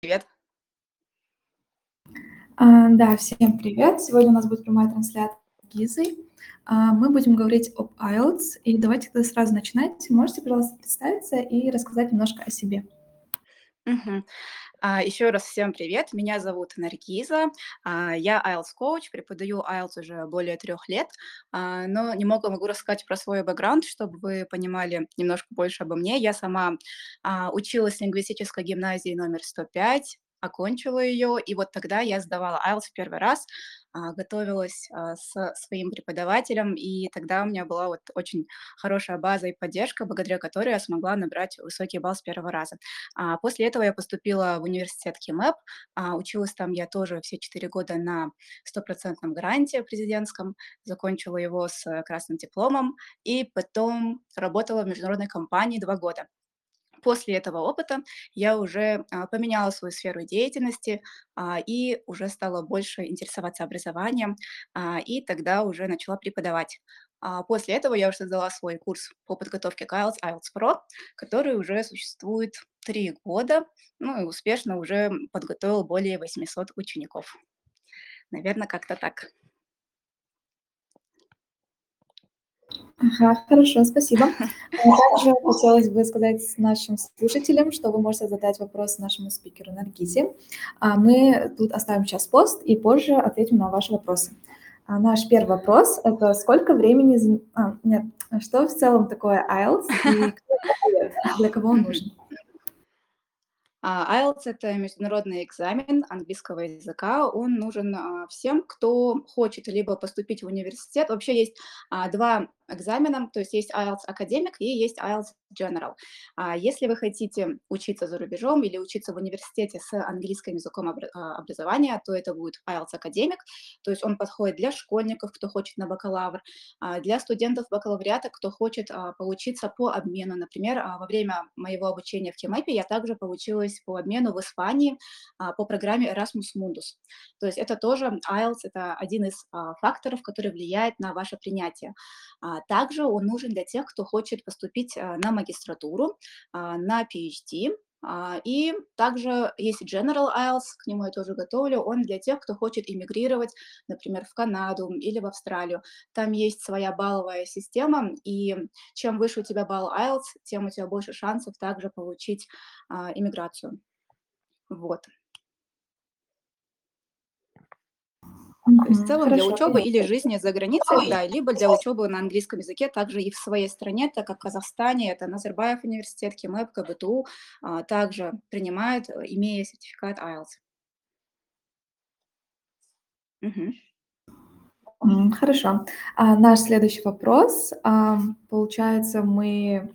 Привет. А, да, всем привет. Сегодня у нас будет прямая трансляция с Гизой. А, мы будем говорить об IELTS. И давайте тогда сразу начинать. Можете, пожалуйста, представиться и рассказать немножко о себе? Мгм. А, Еще раз всем привет. Меня зовут Наргиза. А, Я IELTS коуч, преподаю IELTS уже более трех лет, А, но немного могу рассказать про свой бэкграунд, чтобы вы понимали немножко больше обо мне. Я сама училась в лингвистической гимназии номер 105, окончила ее, и вот тогда я сдавала IELTS в первый раз, а, готовилась а, с своим преподавателем, и тогда у меня была вот очень хорошая база и поддержка, благодаря которой я смогла набрать высокий балл с первого раза. А, После этого я поступила в университет КИМЭП, училась там я тоже все четыре года на стопроцентном гранте президентском, закончила его с красным дипломом, и потом работала в международной компании два года. После этого опыта я уже а, поменяла свою сферу деятельности а, и уже стала больше интересоваться образованием, а, и тогда уже начала преподавать. После этого я уже создала свой курс по подготовке к IELTS, IELTS Pro, который уже существует три года, ну и успешно уже подготовил более 800 учеников. Наверное, как-то так. Ага, хорошо, спасибо. А Также хотелось бы сказать нашим слушателям, что вы можете задать вопрос нашему спикеру Наргизе. А Мы тут оставим сейчас пост и позже ответим на ваши вопросы. А Наш первый вопрос– это сколько времени... а, нет, что в целом такое IELTS и для кого он нужен? А, IELTS– это международный экзамен английского языка. Он нужен а, всем, кто хочет либо поступить в университет. Вообще есть а, два экзамена, то есть есть IELTS академик и есть IELTS General. А Если вы хотите учиться за рубежом или учиться в университете с английским языком а, образования, то это будет IELTS академик, то есть он подходит для школьников, кто хочет на бакалавр, а, для студентов бакалавриата, кто хочет а, поучиться по обмену. Например, во время моего обучения в КИМЭПе я также получилась по обмену в Испании по программе Erasmus Mundus. То есть это тоже IELTS, это один из факторов, который влияет на ваше принятие. А, Также он нужен для тех, кто хочет поступить а, на магистратуру, а, на PhD, а, И также есть General IELTS, к нему я тоже готовлю. Он для тех, кто хочет иммигрировать, например, в Канаду или в Австралию. Там есть своя балловая система, и чем выше у тебя балл IELTS, тем у тебя больше шансов также получить иммиграцию. Вот. То есть в целом для Хорошо, учебы или понятно. жизни за границей, да, либо для учебы на английском языке, также и в своей стране, так как в Казахстане это Назарбаев университет, КИМЭП, КБТУ, а, также принимает, э, имея сертификат IELTS. М, Хорошо. А Наш следующий вопрос. А, Получается, мы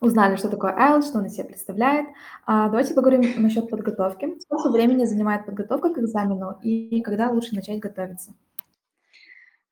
узнали, что такое IELTS, что он из себя представляет. А Давайте поговорим насчет подготовки. Сколько времени занимает подготовка к экзамену и когда лучше начать готовиться?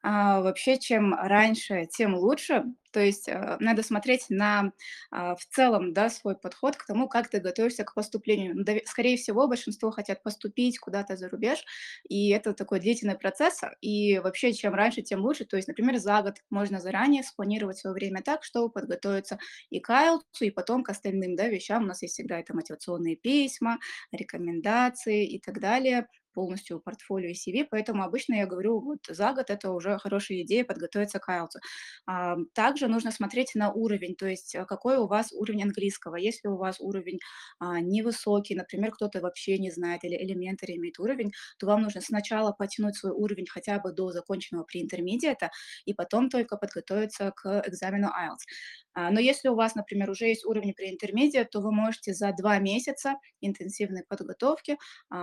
А, вообще, чем раньше, тем лучше. То есть э, надо смотреть на а, в целом да, свой подход к тому, как ты готовишься к поступлению. Ну, Скорее всего, большинство хотят поступить куда-то за рубеж, и это такой длительный процесс. И вообще, чем раньше, тем лучше. То есть, например, за год можно заранее спланировать свое время так, чтобы подготовиться и к IELTS, и потом к остальным да, вещам. У нас есть всегда это мотивационные письма, рекомендации и так далее полностью портфолио и CV, поэтому обычно я говорю, вот за год это уже хорошая идея подготовиться к IELTS. А, Также нужно смотреть на уровень, то есть э, какой у вас уровень английского. Если у вас уровень а, невысокий, например, кто-то вообще не знает или элементарь имеет уровень, то вам нужно сначала потянуть свой уровень хотя бы до законченного преинтермедиата и потом только подготовиться к экзамену IELTS. А, Но если у вас, например, уже есть уровень преинтермедиат, то вы можете за два месяца интенсивной подготовки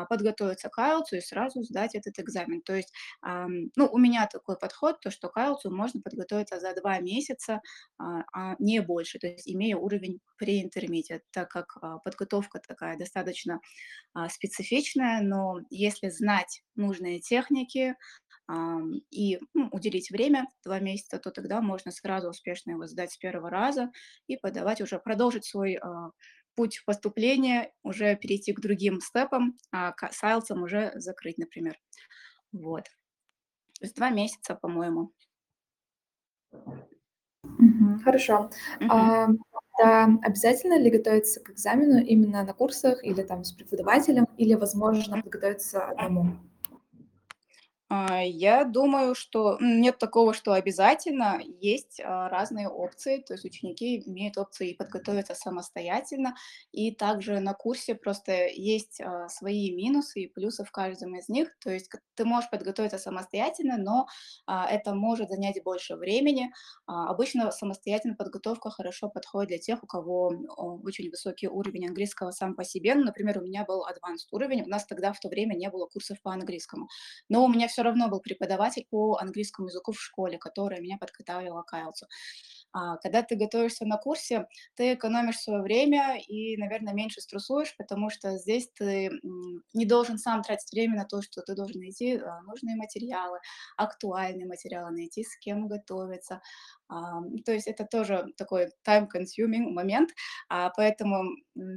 подготовиться к IELTS и сразу сдать этот экзамен. То есть, ну, у меня такой подход, то, что к IELTS можно подготовиться за два месяца, а, а не больше, то есть имея уровень pre-intermediate, так как а, подготовка такая достаточно а, специфичная, но если знать нужные техники и ну, уделить время, два месяца, то тогда можно сразу успешно его сдать с первого раза и подавать уже, продолжить свой а, путь поступления, уже перейти к другим степам, а к с IELTS уже закрыть, например. Вот. То есть 2 месяца, по-моему. Хорошо. А, тогда обязательно ли готовиться к экзамену именно на курсах или там с преподавателем, или возможно подготовиться одному? А, я думаю, что нет такого, что обязательно. Есть а, разные опции, то есть ученики имеют опции и подготовиться самостоятельно, и также на курсе просто есть а, свои минусы и плюсы в каждом из них. То есть ты можешь подготовиться самостоятельно, но это может занять больше времени. Обычно самостоятельная подготовка хорошо подходит для тех, у кого очень высокий уровень английского сам по себе. Ну, например, у меня был advanced уровень, у нас тогда в то время не было курсов по английскому. Но у меня все равно был преподаватель по английскому языку в школе, которая меня подготавливала к IELTS. А, когда ты готовишься на курсе, ты экономишь свое время и, наверное, меньше стрессуешь, потому что здесь ты не должен сам тратить время на то, что ты должен найти а, нужные материалы, актуальные материалы, найти с кем готовиться. А, то есть это тоже такой time-consuming момент, а, поэтому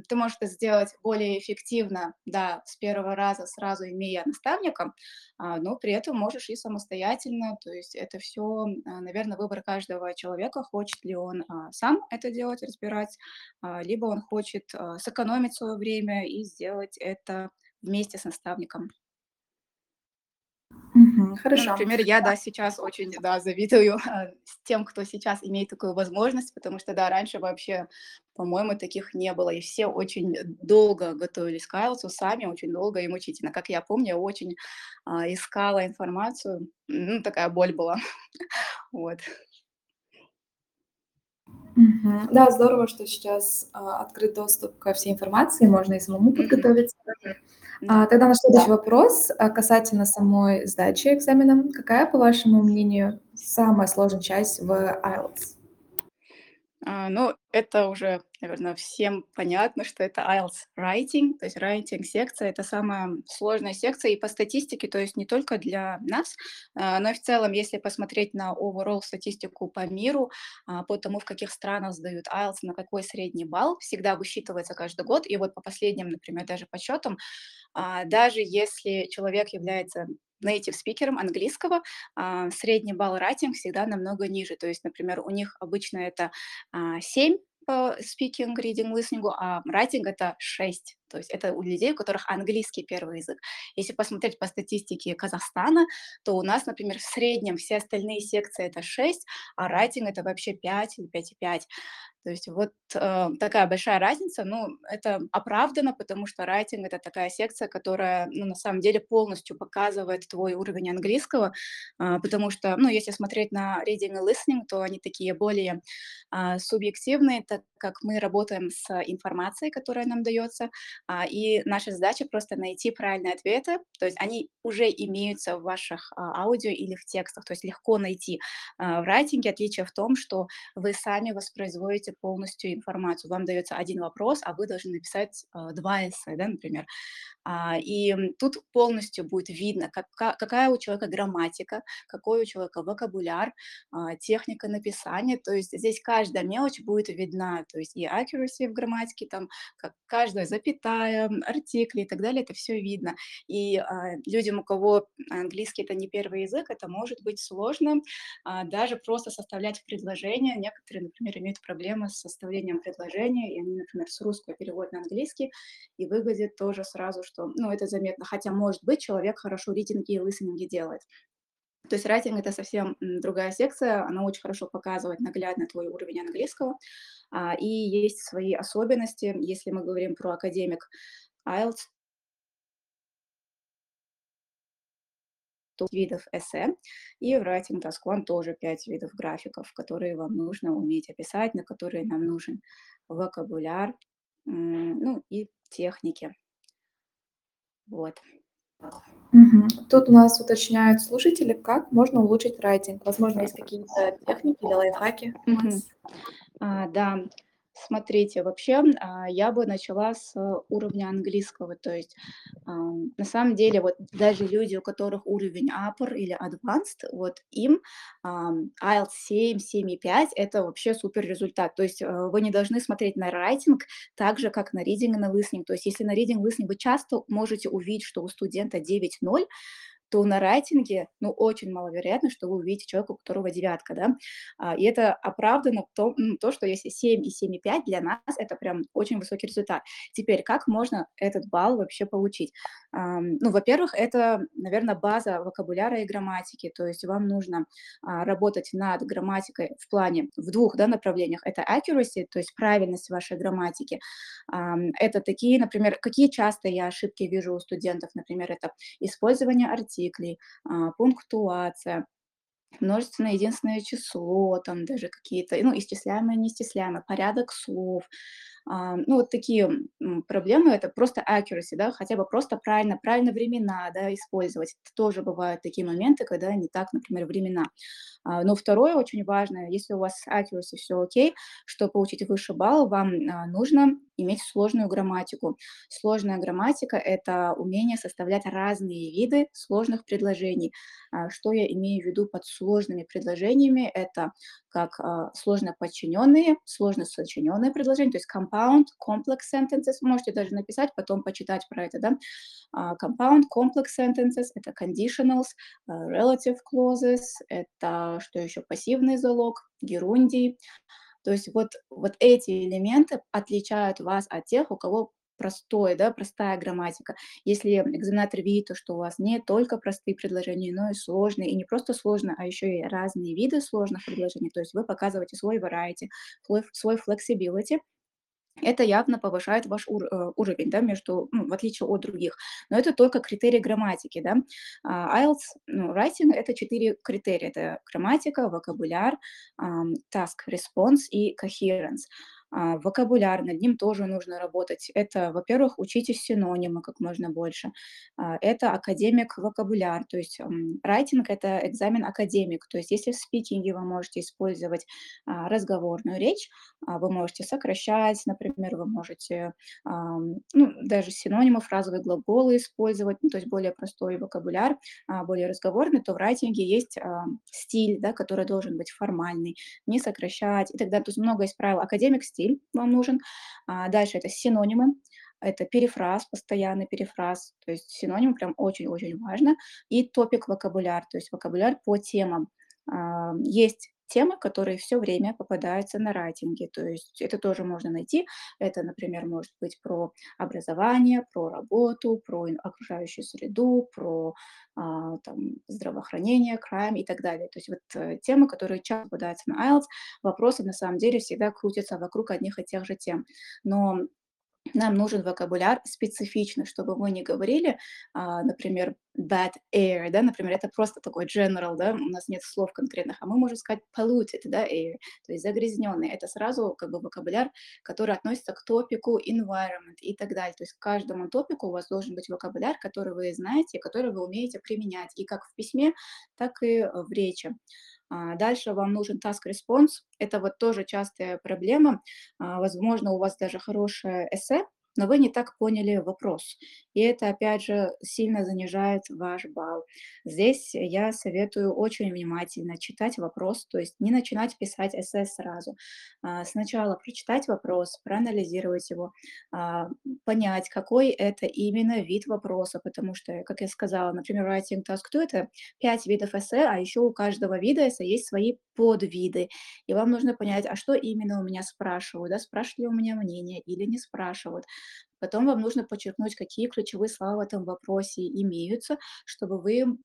ты можешь это сделать более эффективно, да, с первого раза, сразу имея наставника, а, но при этом можешь и самостоятельно. То есть это все, наверное, выбор каждого человека, хочет ли он сам это делать, разбирать, либо он хочет сэкономить свое время и сделать это вместе с наставником. Ну, Хорошо. например, я, да, сейчас очень, да, завидую а, тем, кто сейчас имеет такую возможность, потому что, да, раньше вообще, по-моему, таких не было, и все очень долго готовились к IELTS, сами очень долго и мучительно. Как я помню, я очень а, искала информацию, ну, такая боль была, вот. Мгм. Да, здорово, что сейчас, а, открыт доступ ко всей информации, можно и самому подготовиться. Да. А, тогда наш следующий вопрос, а, касательно самой сдачи экзамена. Какая, по вашему мнению, самая сложная часть в IELTS? А, ну, это уже, наверное, всем понятно, что это IELTS Writing, то есть writing секция. Это самая сложная секция и по статистике, то есть не только для нас, а, но и в целом, если посмотреть на overall статистику по миру, а, по тому, в каких странах сдают IELTS, на какой средний балл, всегда высчитывается каждый год. И вот по последним, например, даже подсчетам, даже если человек является native спикером английского, а, средний балл рейтинг всегда намного ниже. То есть, например, у них обычно это а, 7 по speaking, reading, listening, а writing это 6. То есть это у людей, у которых английский первый язык. Если посмотреть по статистике Казахстана, то у нас, например, в среднем все остальные секции это 6, а writing это вообще 5 или 5,5. То есть вот э, такая большая разница, ну, это оправдано, потому что writing это такая секция, которая, ну, на самом деле полностью показывает твой уровень английского, а, потому что, ну, если смотреть на reading и listening, то они такие более а, субъективные, так как мы работаем с информацией, которая нам дается, а, и наша задача просто найти правильные ответы, то есть они уже имеются в ваших а, аудио или в текстах, то есть легко найти. А, в райтинге отличие в том, что вы сами воспроизводите полностью информацию. Вам дается один вопрос, а вы должны написать два эссе, да, например. И тут полностью будет видно, кака- какая у человека грамматика, какой у человека вокабуляр, техника написания. То есть здесь каждая мелочь будет видна. То есть и accuracy в грамматике, там как каждая запятая, артикли и так далее, это все видно. И а, людям, у кого английский это не первый язык, это может быть сложно а, даже просто составлять предложения. Некоторые, например, имеют проблемы с составлением предложения, и они, например, с русского переводят на английский, и выглядит тоже сразу, что, ну, это заметно. Хотя, может быть, человек хорошо ридинги и листинги делает. То есть writing это совсем другая секция, она очень хорошо показывает наглядно твой уровень английского, а, и есть свои особенности. Если мы говорим про академик IELTS, видов эссе, и в Writing Task One тоже 5 видов графиков, которые вам нужно уметь описать, на которые нам нужен вокабуляр, ну и техники. Вот. Мгм. Тут у нас уточняют слушатели, как можно улучшить райтинг. Возможно, есть какие-то техники или лайфхаки у Мгм. вас? А, да, смотрите, вообще, а, я бы начала с уровня английского. То есть, на самом деле, вот даже люди, у которых уровень upper или advanced, вот им IELTS 7, 7,5 это вообще супер результат. То есть, э, вы не должны смотреть на райтинг так же, как на reading и на listening. То есть, если на reading, listening вы часто можете увидеть, что у студента 9,0, то на райтинге, ну, очень маловероятно, что вы увидите человека, у которого девятка, да. А, и это оправдано то, то, что если 7 и 7,5 для нас это прям очень высокий результат. Теперь, как можно этот балл вообще получить? Ну, во-первых, это, наверное, база вокабуляра и грамматики, то есть вам нужно а, работать над грамматикой в плане в двух да, направлениях. Это accuracy, то есть правильность вашей грамматики. Это такие, например, какие часто я ошибки вижу у студентов, например, это использование артиклей, а, пунктуация, множественное единственное число, там даже какие-то, ну, исчисляемое, неисчисляемое, порядок слов, ну, вот такие проблемы, это просто accuracy, да, хотя бы просто правильно, правильно времена, да, использовать. Это тоже бывают такие моменты, когда не так, например, времена. А, но второе очень важное, если у вас с accuracy все окей, чтобы получить выше балл, вам а, нужно иметь сложную грамматику. Сложная грамматика– это умение составлять разные виды сложных предложений. Что я имею в виду под сложными предложениями? Это как сложно подчиненные, сложно сочиненные предложения, то есть compound, complex sentences, можете даже написать, потом почитать про это, да, compound, complex sentences, это conditionals, relative clauses, это что еще, пассивный залог, герундий, то есть вот, вот эти элементы отличают вас от тех, у кого простой, да, простая грамматика. Если экзаменатор видит, то, что у вас не только простые предложения, но и сложные, и не просто сложные, а еще и разные виды сложных предложений, то есть вы показываете свой variety, свой flexibility, это явно повышает ваш ур, э, уровень, да, между, ну, в отличие от других. Но это только критерии грамматики, да. А IELTS, ну, writing – это четыре критерия. Это грамматика, вокабуляр, task response и coherence. А, вокабуляр, над ним тоже нужно работать. Это, во-первых, учитесь синонимы как можно больше. А, это академик вокабуляр, то есть райтинг– это экзамен академик. То есть если в спикинге вы можете использовать а, разговорную речь, вы можете сокращать, например, вы можете ну, даже синонимы, фразовые глаголы использовать, ну, то есть более простой вокабуляр, более разговорный, то в райтинге есть стиль, да, который должен быть формальный, не сокращать и так далее. То есть есть правил. Академик стиль вам нужен. А дальше это синонимы, это перефраз, постоянный перефраз, то есть синоним прям очень-очень важно. И топик вокабуляр, то есть вокабуляр по темам. А, есть темы, которые все время попадаются на райтинге. То есть это тоже можно найти. Это, например, может быть про образование, про работу, про окружающую среду, про а, там, здравоохранение, крайм и так далее. То есть вот э, темы, которые часто попадаются на IELTS, вопросы на самом деле всегда крутятся вокруг одних и тех же тем. Но нам нужен вокабуляр специфичный, чтобы вы не говорили, а, например, bad air, да, например, это просто такой general, да, у нас нет слов конкретных, а мы можем сказать polluted, да, air, то есть загрязненный. Это сразу как бы вокабуляр, который относится к топику environment и так далее. То есть к каждому топику у вас должен быть вокабуляр, который вы знаете, который вы умеете применять и как в письме, так и в речи. А, дальше вам нужен task response. Это вот тоже частая проблема. А, возможно, у вас даже хорошее эссе, но вы не так поняли вопрос. И это, опять же, сильно занижает ваш балл. Здесь я советую очень внимательно читать вопрос, то есть не начинать писать эссе сразу. А, сначала прочитать вопрос, проанализировать его, а, понять, какой это именно вид вопроса, потому что, как я сказала, например, writing task 2 – это пять видов эссе, а еще у каждого вида эссе есть свои подвиды. И вам нужно понять, а что именно у меня спрашивают, да, спрашивают ли у меня мнение или не спрашивают. Потом вам нужно подчеркнуть, какие ключевые слова в этом вопросе имеются, чтобы вы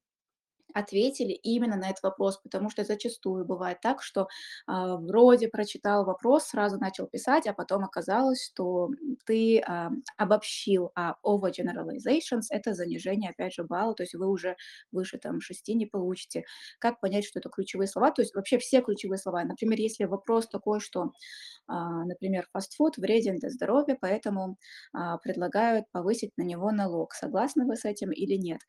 ответили именно на этот вопрос, потому что зачастую бывает так, что а, вроде прочитал вопрос, сразу начал писать, а потом оказалось, что ты а, обобщил, а overgeneralizations– это занижение, опять же, балла, то есть вы уже выше там 6 не получите. Как понять, что это ключевые слова? То есть вообще все ключевые слова. Например, если вопрос такой, что, а, например, фастфуд вреден для здоровья, поэтому а, предлагают повысить на него налог. Согласны вы с этим или нет?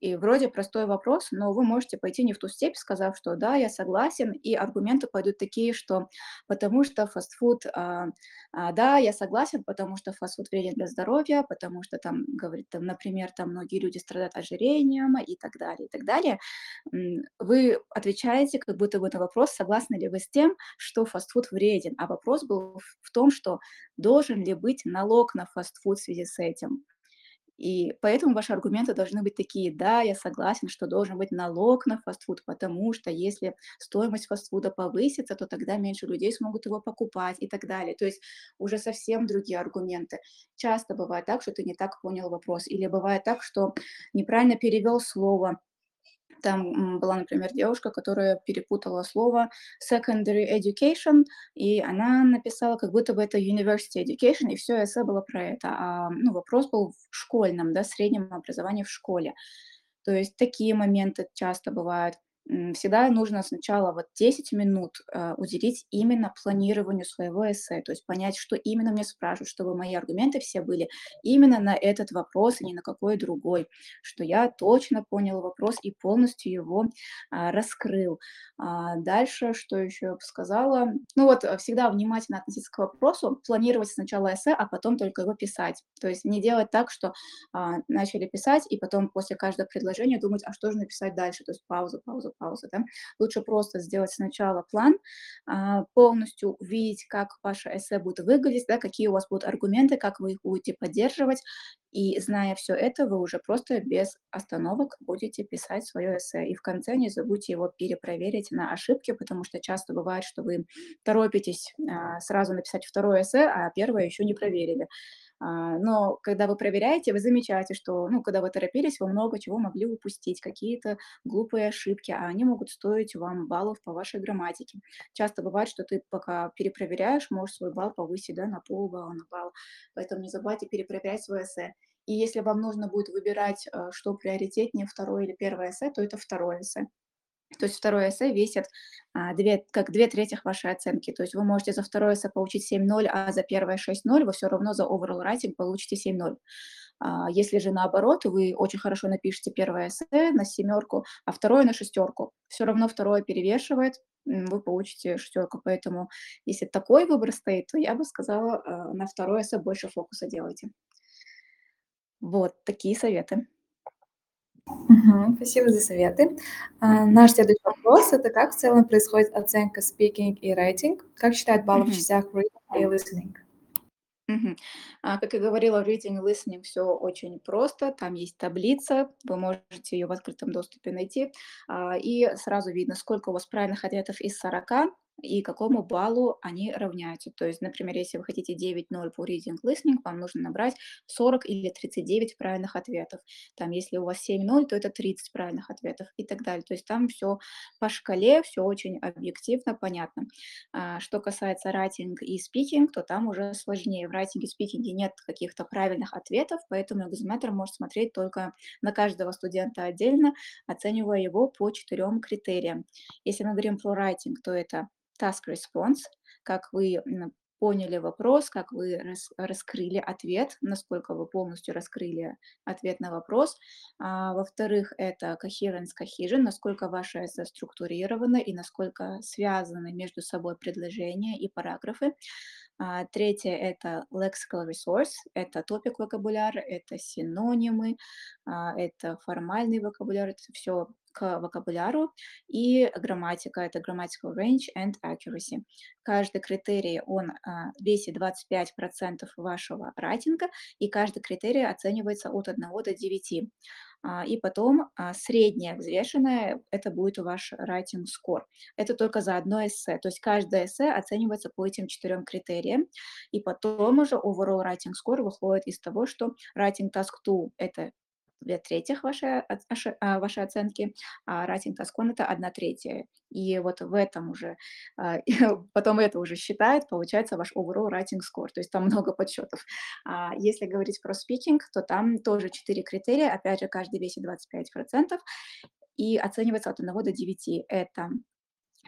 И вроде простой вопрос, но вы можете пойти не в ту степь, сказав, что да, я согласен, и аргументы пойдут такие, что потому что фастфуд, а, а, да, я согласен, потому что фастфуд вреден для здоровья, потому что там, говорит, там, например, там многие люди страдают ожирением и так далее, и так далее. Вы отвечаете как будто бы на вопрос, согласны ли вы с тем, что фастфуд вреден, а вопрос был в том, что должен ли быть налог на фастфуд в связи с этим. И поэтому ваши аргументы должны быть такие: "Да, я согласен, что должен быть налог на фастфуд, потому что если стоимость фастфуда повысится, то тогда меньше людей смогут его покупать", и так далее. То есть уже совсем другие аргументы. Часто бывает так, что ты не так понял вопрос, или бывает так, что неправильно перевел слово. Там, была, например, девушка, которая перепутала слово secondary education, и она написала, как будто бы это university education, и всё эссе было про это. А, ну, вопрос был в школьном, да, среднем образовании в школе. То есть такие моменты часто бывают. Всегда нужно сначала вот 10 минут, э, уделить именно планированию своего эссе, то есть понять, что именно меня спрашивают, чтобы мои аргументы все были именно на этот вопрос, и ни на какой другой, что я точно понял вопрос и полностью его, а, раскрыл. А, дальше, что еще я бы сказала? Ну вот, э, всегда внимательно относиться к вопросу, планировать сначала эссе, а потом только его писать. То есть не делать так, что, а, начали писать, и потом после каждого предложения думать: "А что же написать дальше?" То есть пауза, пауза, пауза, да. Лучше просто сделать сначала план, а, полностью увидеть, как ваше эссе будет выглядеть, да, какие у вас будут аргументы, как вы их будете поддерживать. И зная всё это, вы уже просто без остановок будете писать своё эссе. И в конце не забудьте его перепроверить на ошибки, потому что часто бывает, что вы торопитесь, а, сразу написать второе эссе, а первое ещё не проверили. А, но когда вы проверяете, вы замечаете, что, ну, когда вы торопились, вы много чего могли упустить, какие-то глупые ошибки, а они могут стоить вам баллов по вашей грамматике. Часто бывает, что ты пока перепроверяешь, можешь свой балл повысить, да, на полбалла, на балл. Поэтому не забывайте перепроверять свое эссе. И если вам нужно будет выбирать, э, что приоритетнее, второе или первое эссе, то это второе эссе. То есть второе эссе весит, а, две как 2/3 вашей оценки. То есть вы можете за второе эссе получить 7,0, а за первое 6,0, вы всё равно за overall writing получите 7,0. А, если же наоборот, вы очень хорошо напишете первое эссе на семерку, а второе на шестерку, всё равно второе перевешивает, вы получите шестерку. Поэтому если такой выбор стоит, то я бы сказала, э, на второе эссе больше фокуса делайте. Вот такие советы. Спасибо за советы. А, наш следующий вопрос- это как в целом происходит оценка speaking и writing? Как считают баллы в частях reading и listening? А, как я говорила, reading и listening всё очень просто. Там есть таблица, вы можете её в открытом доступе найти, а, и сразу видно, сколько у вас правильных ответов из 40 и какому баллу они равняются. То есть, например, если вы хотите 9,0 по reading, listening, вам нужно набрать 40 или 39 правильных ответов. Там, если у вас 7,0, то это 30 правильных ответов и так далее. То есть там всё по шкале, всё очень объективно, понятно. А, что касается writing и speaking, то там уже сложнее. В writing и спикинге нет каких-то правильных ответов, поэтому экзаменатор может смотреть только на каждого студента отдельно, оценивая его по 4 критериям. Если мы говорим про writing, то это task response, как вы, поняли вопрос, как вы рас раскрыли ответ, насколько вы полностью раскрыли ответ на вопрос. А, во-вторых, это coherence, cohesion, насколько ваше эссе структурировано и насколько связаны между собой предложения и параграфы. А, третье- это lexical resource, это топик-вокабуляр, это синонимы, а, это формальный вокабуляр, это всё к вокабуляру. И грамматика- это grammatical range and accuracy. Каждый критерий, он, а, весит 25 % вашего райтинга, и каждый критерий оценивается от 1 до 9. А, и потом, а, среднее взвешенное- это будет ваш writing score. Это только за одно эссе. То есть каждое эссе оценивается по этим 4 критериям, и потом уже overall writing score выходит из того, что writing task 2- это 2/3 вашей оц аше а, вашей оценки, а task 1- это 1/3. И вот в этом уже, а, потом это уже считает, получается ваш overall writing score. То есть там много подсчётов. А если говорить про speaking, то там тоже 4 критерия. Опять же, каждый весит 25% и оценивается от 1 до 9. Это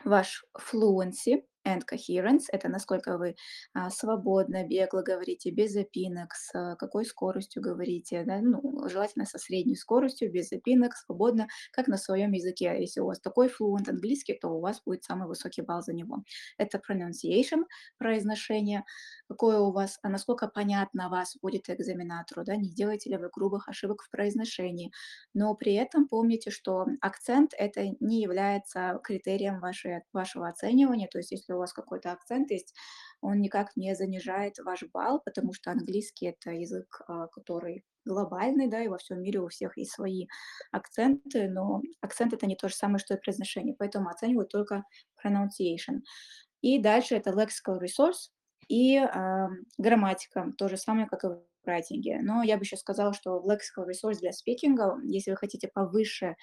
ваш fluency and coherence- это насколько вы, а, свободно, бегло говорите, без запинок, с какой скоростью говорите, да. Ну, желательно со средней скоростью, без запинок, свободно, как на своём языке. Если у вас такой fluent английский, то у вас будет самый высокий балл за него. Это pronunciation- произношение, какое у вас а насколько понятно вас будет экзаменатору, да, не делаете ли вы грубых ошибок в произношении. Но при этом помните, что акцент- это не является критерием вашей вашего оценивания. То есть если у вас какой-то акцент есть, он никак не занижает ваш балл, потому что английский- это язык, а, который глобальный, да, и во всем мире у всех есть свои акценты, но акцент это не то же самое, что и произношение, поэтому оценивают только pronunciation. И дальше это lexical resource и э, грамматика, то же самое, как и райтинге. Но я бы еще сказала, что в lexical resource для спикинга, если вы хотите повыше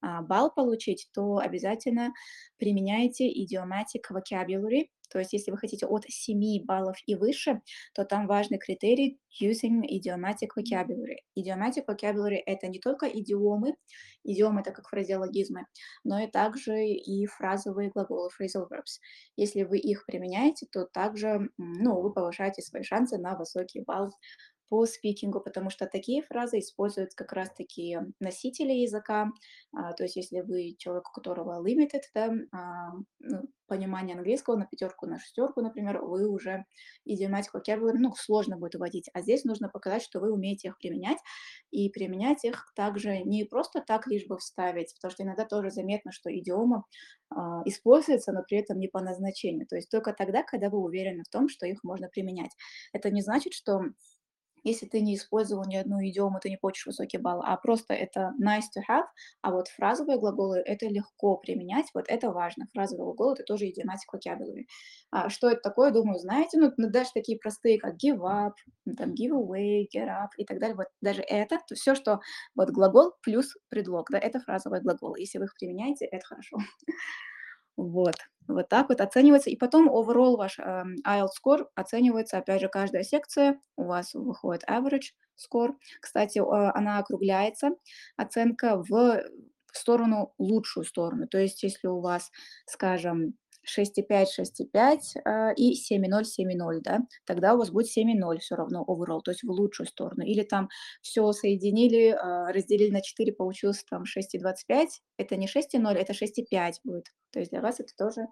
а, балл получить, то обязательно применяйте idiomatic vocabulary. То есть если вы хотите от 7 баллов и выше, то там важный критерий using idiomatic vocabulary. Idiomatic vocabulary — это не только идиомы, идиомы — это как фразеологизмы, но и также и фразовые глаголы, phrasal verbs. Если вы их применяете, то также ну, вы повышаете свои шансы на высокий балл по спикингу, потому что такие фразы используют как раз-таки носители языка, а, то есть если вы человек, у которого limited, да, а, ну, понимание английского на пятерку, на шестерку, например, вы уже idiomatic vocabulary, ну, сложно будет вводить, а здесь нужно показать, что вы умеете их применять, и применять их также не просто так лишь бы вставить, потому что иногда тоже заметно, что идиома а, используется, но при этом не по назначению, то есть только тогда, когда вы уверены в том, что их можно применять. Это не значит, что если ты не использовал ни одну идиому, ты не получишь высокий балл, а просто это nice to have, а вот фразовые глаголы — это легко применять, вот это важно. Фразовые глаголы — это тоже idiomatic vocabulary. А что это такое, думаю, знаете, ну, ну, даже такие простые, как give up, там, give away, get up и так далее, вот даже это, то все, что вот глагол плюс предлог, да, это фразовые глаголы. Если вы их применяете, это хорошо. Вот, вот так вот оценивается. И потом overall ваш э, IELTS score оценивается, опять же, каждая секция. У вас выходит average score. Кстати, э, она округляется, оценка в сторону, лучшую сторону. То есть, если у вас, скажем, 6,5, 6,5 э, и 7,0, 7,0, да, тогда у вас будет 7,0 все равно overall, то есть в лучшую сторону. Или там все соединили, э, разделили на 4, получилось там 6,25, это не 6,0, это 6,5 будет. То есть для вас это тоже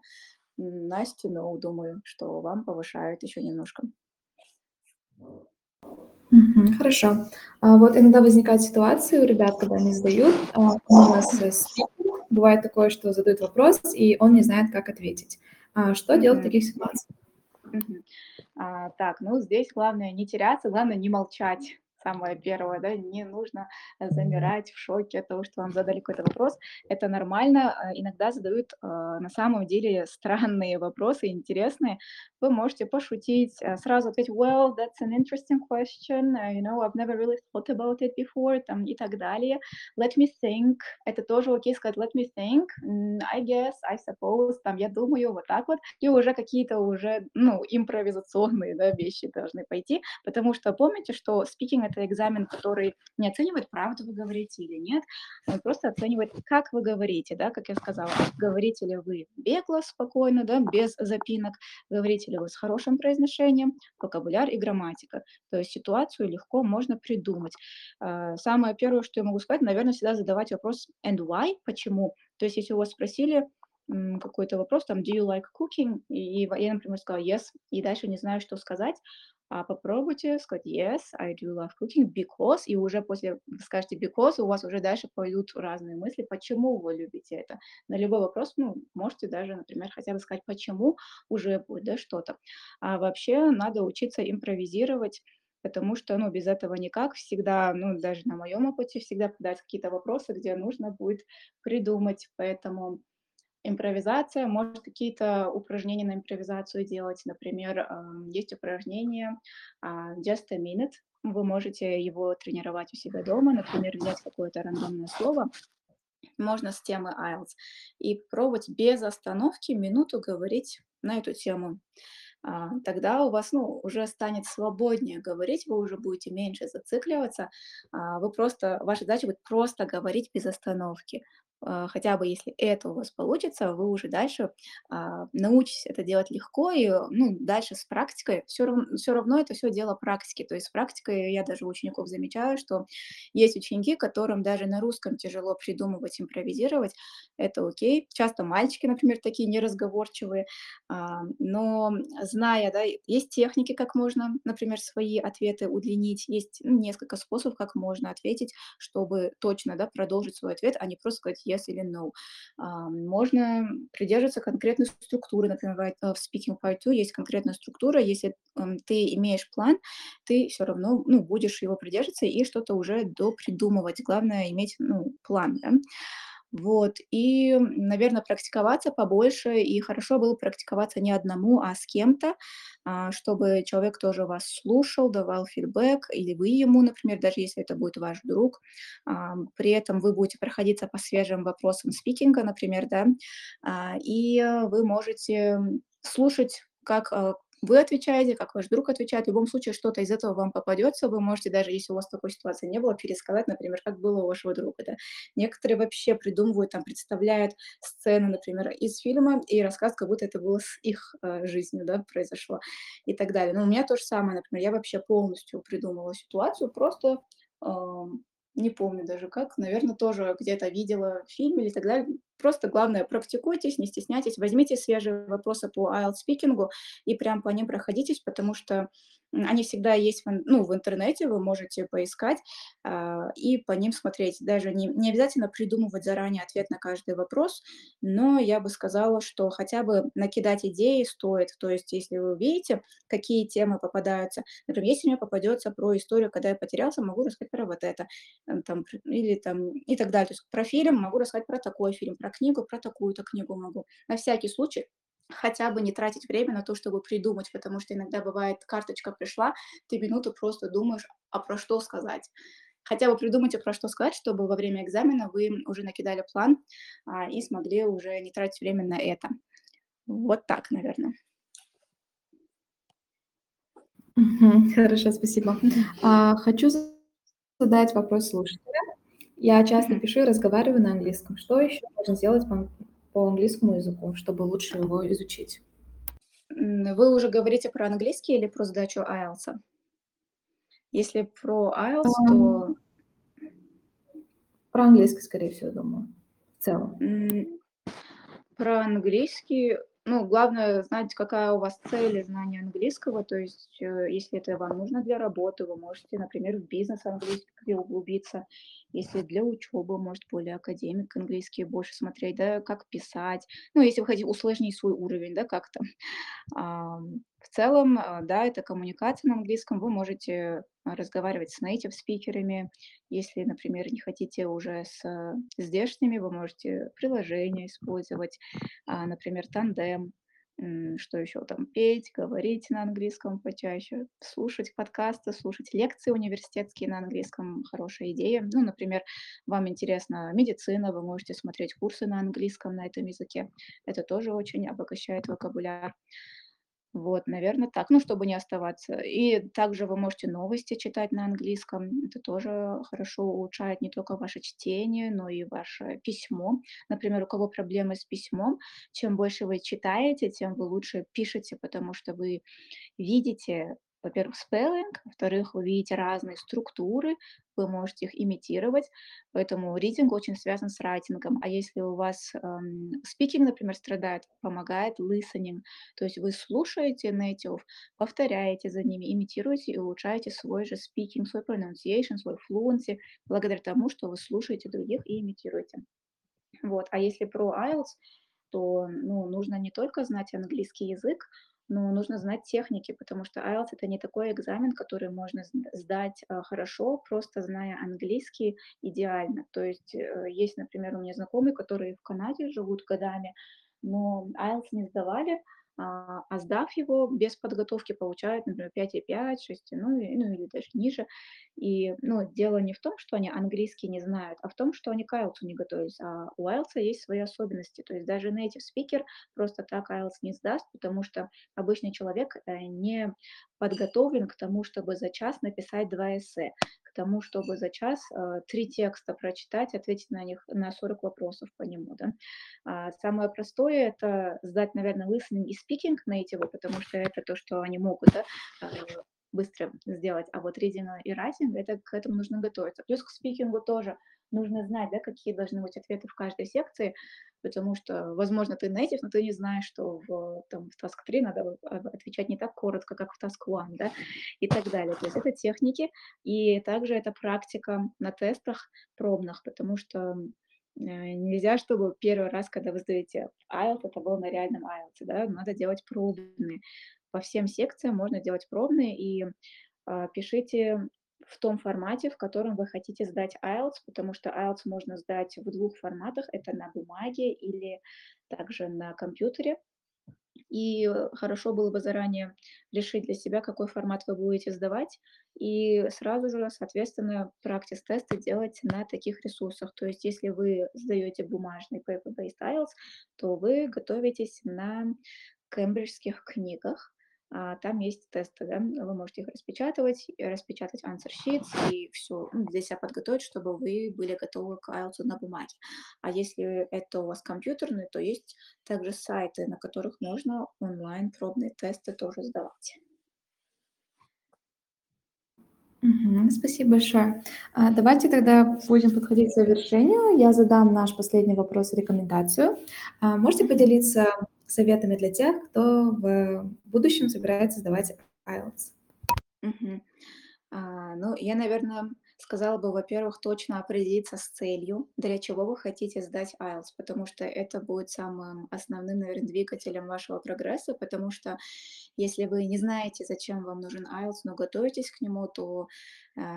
nice to know, думаю, что вам повышают еще немножко. Хорошо. А, вот иногда возникают ситуации у ребят, когда они сдают, а, у нас э, спикер, бывает такое, что задают вопрос, и он не знает, как ответить. А, что делать в таких ситуациях? Мгм. А, так, ну здесь главное не теряться, главное не молчать самое первое, да, не нужно замирать в шоке от того, что вам задали какой-то вопрос. Это нормально. А, иногда задают э, на самом деле странные вопросы, интересные. Вы можете пошутить, э, сразу ответить, well, that's an interesting question, you know, I've never really thought about it before, там, и так далее. Let me think. Это тоже окей сказать, let me think. I guess, I suppose, там, я думаю, вот так вот. И уже какие-то уже, ну, импровизационные, да, вещи должны пойти, потому что помните, что speaking это экзамен, который не оценивает, правду вы говорите или нет, он просто оценивает, как вы говорите, да, как я сказала, говорите ли вы бегло, спокойно, да, без запинок, говорите ли вы с хорошим произношением, вокабуляр и грамматика. То есть ситуацию легко можно придумать. А, самое первое, что я могу сказать, наверное, всегда задавать вопрос and why, почему. То есть если у вас спросили, какой-то вопрос, там, do you like cooking? И я, например, сказала yes, и дальше не знаю, что сказать, а попробуйте сказать yes, I do love cooking because, и уже после скажете because, у вас уже дальше пойдут разные мысли, почему вы любите это. На любой вопрос, ну, можете даже, например, хотя бы сказать, почему уже будет, да, что-то. А вообще надо учиться импровизировать, потому что, ну, без этого никак. Всегда, ну, даже на моем опыте, всегда подать какие-то вопросы, где нужно будет придумать, поэтому импровизация, может какие-то упражнения на импровизацию делать. Например, есть упражнение а, Just a Minute. Вы можете его тренировать у себя дома, например, взять какое-то рандомное слово, можно с темы IELTS, и пробовать без остановки минуту говорить на эту тему. А, тогда у вас ну, уже станет свободнее говорить, вы уже будете меньше зацикливаться. А, вы просто, ваша задача будет просто говорить без остановки. А, хотя бы если это у вас получится, вы уже дальше а, научитесь это делать легко, и ну, дальше с практикой все равно, все равно это все дело практики. То есть с практикой я даже у учеников замечаю, что есть ученики, которым даже на русском тяжело придумывать, импровизировать. Это окей. Часто мальчики, например, такие неразговорчивые, а, но зная, да, есть техники, как можно, например, свои ответы удлинить, есть ну, несколько способов, как можно ответить, чтобы точно да, продолжить свой ответ, а не просто сказать yes или no. А, можно придерживаться конкретной структуры, например, в Speaking Part 2 есть конкретная структура, если эм, ты имеешь план, ты все равно, ну, будешь его придерживаться и что-то уже допридумывать. Главное иметь, ну, план, да. Вот, и, наверное, практиковаться побольше, и хорошо было практиковаться не одному, а с кем-то, а, чтобы человек тоже вас слушал, давал фидбэк, или вы ему, например, даже если это будет ваш друг. А, при этом вы будете проходиться по свежим вопросам спикинга, например, да, а, и вы можете слушать, как вы отвечаете, как ваш друг отвечает. В любом случае что-то из этого вам попадется. Вы можете, даже если у вас такой ситуации не было, пересказать, например, как было у вашего друга. Да? Некоторые вообще придумывают, там, представляют сцены, например, из фильма и рассказывают, как будто это было с их э, жизнью, да, произошло и так далее. Но у меня то же самое, например, я вообще полностью придумала ситуацию, просто э, не помню даже как, наверное, тоже где-то видела в фильме или так далее. Просто главное, практикуйтесь, не стесняйтесь, возьмите свежие вопросы по IELTS спикингу и прям по ним проходитесь, потому что они всегда есть в, ну, в интернете, вы можете поискать э, и по ним смотреть. Даже не, не обязательно придумывать заранее ответ на каждый вопрос, но я бы сказала, что хотя бы накидать идеи стоит. То есть, если вы видите, какие темы попадаются, например, если мне попадется про историю, когда я потерялся, могу рассказать про вот это, там, или там, и так далее. То есть про фильм могу рассказать про такой фильм, про книгу, про такую-то книгу могу. На всякий случай хотя бы не тратить время на то, чтобы придумать, потому что иногда бывает, карточка пришла, ты минуту просто думаешь, а про что сказать. Хотя бы придумайте, про что сказать, чтобы во время экзамена вы уже накидали план а, и смогли уже не тратить время на это. Вот так, наверное. Хорошо, спасибо. А, хочу задать вопрос слушателя. Я часто пишу и разговариваю на английском. Что еще можно сделать по английскому языку, чтобы лучше его изучить. Вы уже говорите про английский или про сдачу IELTS? Если про IELTS, то... Про английский, скорее всего, думаю, в целом. Про английский ну, главное знать, какая у вас цель и знание английского. То есть, э, если это вам нужно для работы, вы можете, например, в бизнес английский углубиться. Если для учебы, может, более академик английский больше смотреть, да, как писать. Ну, если вы хотите усложнить свой уровень, да, как-то. В целом, а, да, это коммуникация на английском. Вы можете разговаривать с native спикерами. Если, например, не хотите уже с здешними, вы можете приложения использовать, а, например, тандем, что еще там, петь, говорить на английском почаще, слушать подкасты, слушать лекции университетские на английском, хорошая идея. Ну, например, вам интересна медицина, вы можете смотреть курсы на английском на этом языке. Это тоже очень обогащает вокабуляр. Вот, наверное, так, ну, чтобы не оставаться. И также вы можете новости читать на английском. Это тоже хорошо улучшает не только ваше чтение, но и ваше письмо. Например, у кого проблемы с письмом, чем больше вы читаете, тем вы лучше пишете, потому что вы видите во-первых, спеллинг, во-вторых, вы видите разные структуры, вы можете их имитировать, поэтому ридинг очень связан с райтингом. А если у вас спикинг, эм, например, страдает, помогает listening, то есть вы слушаете native, повторяете за ними, имитируете и улучшаете свой же speaking, свой pronunciation, свой fluency, благодаря тому, что вы слушаете других и имитируете. Вот. А если про IELTS, то ну, нужно не только знать английский язык, но нужно знать техники, потому что IELTS это не такой экзамен, который можно сдать а, хорошо, просто зная английский идеально. То есть э, есть, например, у меня знакомые, которые в Канаде живут годами, но IELTS не сдавали, а, а сдав его без подготовки получают, например, 5,5, 6, ну, ну или даже ниже. И ну, дело не в том, что они английский не знают, а в том, что они к IELTS не готовились. А у IELTS есть свои особенности. То есть даже native speaker просто так IELTS не сдаст, потому что обычный человек э, не подготовлен к тому, чтобы за час написать два эссе к тому, чтобы за час э, три текста прочитать, ответить на них на 40 вопросов по нему. Да? А самое простое – это сдать, наверное, listening и speaking native, потому что это то, что они могут да, э, быстро сделать. А вот reading и writing – это к этому нужно готовиться. Плюс к спикингу тоже нужно знать, да, какие должны быть ответы в каждой секции, потому что, возможно, ты native, но ты не знаешь, что в, там, в Task 3 надо отвечать не так коротко, как в Task 1, да, и так далее. То есть это техники, и также это практика на тестах пробных, потому что Э, нельзя, чтобы первый раз, когда вы сдаете IELTS, это был на реальном IELTS, да, надо делать пробные. По всем секциям можно делать пробные, и а, пишите в том формате, в котором вы хотите сдать IELTS, потому что IELTS можно сдать в двух форматах. Это на бумаге или также на компьютере. И э, хорошо было бы заранее решить для себя, какой формат вы будете сдавать, и сразу же, соответственно, практис-тесты делать на таких ресурсах. То есть если вы сдаете бумажный paper-based IELTS, то вы готовитесь на кембриджских книгах, там есть тесты, да, вы можете их распечатывать, распечатать answer sheets и все ну, для себя подготовить, чтобы вы были готовы к IELTS на бумаге. А если это у вас компьютерный, то есть также сайты, на которых можно онлайн пробные тесты тоже сдавать. Спасибо большое. А, давайте тогда будем подходить к завершению. Я задам наш последний вопрос рекомендацию. А, можете поделиться советами для тех, кто в будущем собирается сдавать IELTS? Мгм. А, ну, я, наверное, сказала бы, во-первых, точно определиться с целью, для чего вы хотите сдать IELTS, потому что это будет самым основным, наверное, двигателем вашего прогресса, потому что если вы не знаете, зачем вам нужен IELTS, но готовитесь к нему, то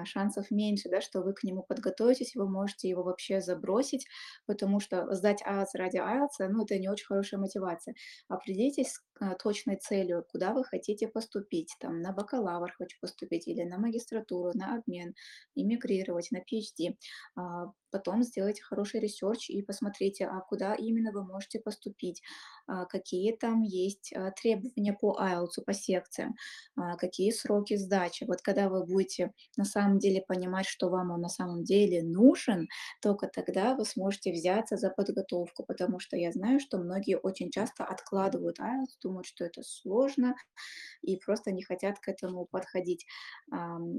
шансов меньше, да, что вы к нему подготовитесь, вы можете его вообще забросить, потому что сдать IELTS ради IELTS, ну, это не очень хорошая мотивация. Определитесь с э, точной целью, куда вы хотите поступить, там, на бакалавр хочу поступить, или на магистратуру, на обмен, иммигрировать, на PhD. Потом сделайте хороший research и посмотрите, а куда именно вы можете поступить, а, какие там есть а, требования по IELTS, по секциям, а, какие сроки сдачи. Вот когда вы будете на самом деле понимать, что вам он на самом деле нужен, только тогда вы сможете взяться за подготовку, потому что я знаю, что многие очень часто откладывают IELTS, думают, что это сложно, и просто не хотят к этому подходить.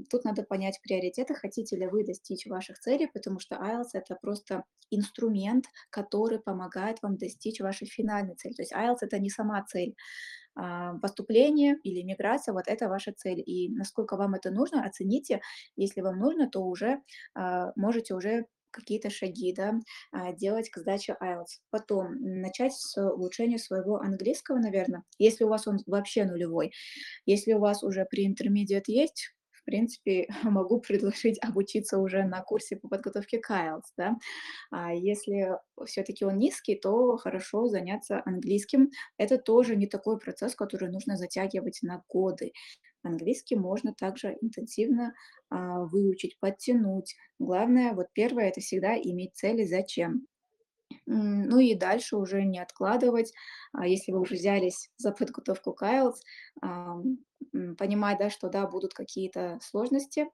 Тут надо понять приоритеты, хотите ли вы достичь ваших целей, потому что IELTS IELTS это просто инструмент, который помогает вам достичь вашей финальной цели. То есть IELTS это не сама цель. А, поступление или миграция, вот это ваша цель. И насколько вам это нужно, оцените. Если вам нужно, то уже а, можете уже какие-то шаги да, а, делать к сдаче IELTS. Потом начать с улучшения своего английского, наверное, если у вас он вообще нулевой. Если у вас уже при интермедиат есть, в принципе, могу предложить обучиться уже на курсе по подготовке к IELTS, да. А если все-таки он низкий, то хорошо заняться английским. Это тоже не такой процесс, который нужно затягивать на годы. Английский можно также интенсивно а, выучить, подтянуть. Главное, вот первое, это всегда иметь цели, зачем. Ну и дальше уже не откладывать. А если вы уже взялись за подготовку к IELTS, понимать, да, что да, будут какие-то сложности,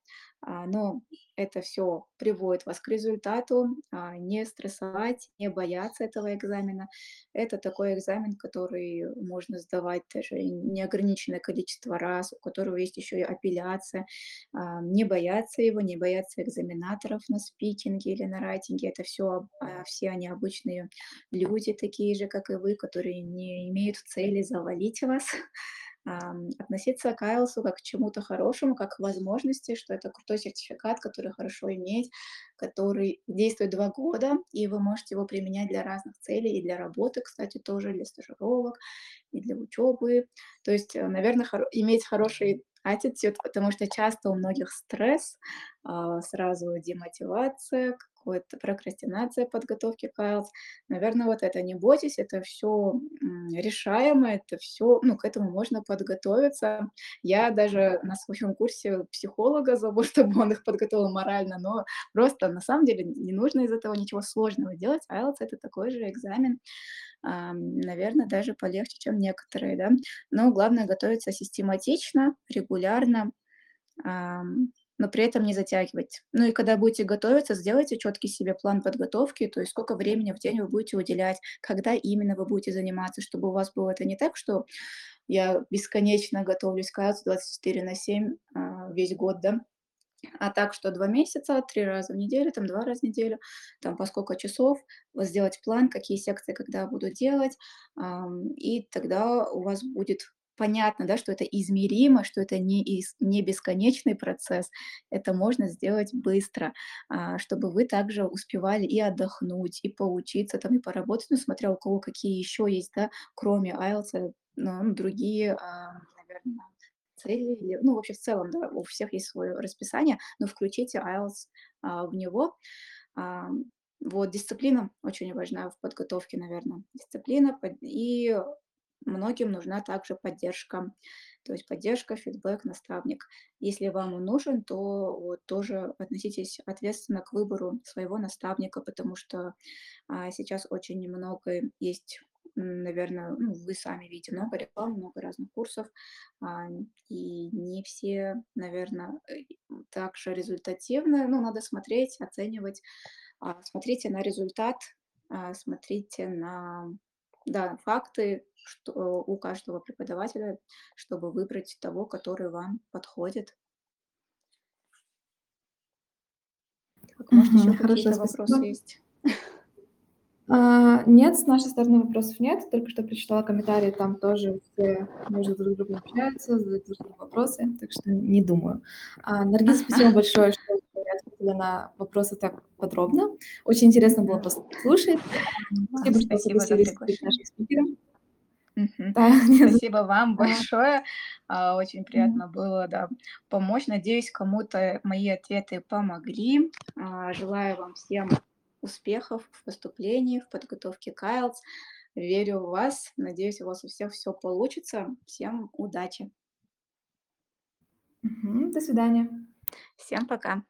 а, но это все приводит вас к результату, а, не стрессовать, не бояться этого экзамена. Это такой экзамен, который можно сдавать даже неограниченное количество раз, у которого есть еще и апелляция. А, не бояться его, не бояться экзаменаторов на спикинге или на райтинге. Это все, все они обычные люди, такие же, как и вы, которые не имеют цели завалить вас, относиться к IELTS как к чему-то хорошему, как к возможности, что это крутой сертификат, который хорошо иметь, который действует два года, и вы можете его применять для разных целей, и для работы, кстати, тоже, для стажировок, и для учебы. То есть, э, наверное, хоро- иметь хороший attitude, потому что часто у многих стресс, а, сразу демотивация, какая-то прокрастинация подготовки к IELTS. Наверное, вот это не бойтесь, это все решаемо, это все, ну, к этому можно подготовиться. Я даже на своем курсе психолога зову, чтобы он их подготовил морально, но просто на самом деле не нужно из этого ничего сложного делать. IELTS — это такой же экзамен, наверное, даже полегче, чем некоторые, да. Но главное готовиться систематично, регулярно, но при этом не затягивать. Ну и когда будете готовиться, сделайте четкий себе план подготовки, то есть сколько времени в день вы будете уделять, когда именно вы будете заниматься, чтобы у вас было это не так, что я бесконечно готовлюсь к IELTS 24 на 7 а, весь год, да, а так, что два месяца, три раза в неделю, там два раза в неделю, там по сколько часов, вот сделать план, какие секции когда буду делать, и тогда у вас будет понятно, да, что это измеримо, что это не ис не бесконечный процесс. Это можно сделать быстро, а, чтобы вы также успевали и отдохнуть, и поучиться там, и поработать, ну, смотря у кого какие еще есть, да, кроме IELTS, ну, другие, а, наверно, цели или, ну, вообще в целом, да, у всех есть свое расписание, но включите IELTS, а, в него. Вот дисциплина очень важна в подготовке, наверно. Дисциплина и многим нужна также поддержка, то есть поддержка, фидбэк, наставник. Если вам он нужен, то вот тоже относитесь ответственно к выбору своего наставника, потому что, а, сейчас очень много есть, м, наверно, ну, вы сами видите, много реклам, много разных курсов, а, и не все, наверно, э, так же результативны. Ну, надо смотреть, оценивать. А, смотрите на результат, а, смотрите на, да, факты, что у каждого преподавателя, чтобы выбрать того, который вам подходит. Так, может, Мгм. еще какие-то вопросы спасибо. есть? А, нет, с нашей стороны вопросов нет. Только что прочитала комментарии, там тоже все между друг другом общаются, задают друг другу вопросы, так что не думаю. А, Наргиз, спасибо большое, что ответили на вопросы так подробно. Очень интересно было послушать. Спасибо, что спасибо за согласились быть нашим спикером. Да, Спасибо вам большое. А, очень приятно было, да, помочь. Надеюсь, кому-то мои ответы помогли. А, желаю вам всем успехов в поступлении, в подготовке к IELTS. Верю в вас. Надеюсь, у вас у всех всё получится. Всем удачи! До свидания. Всем пока!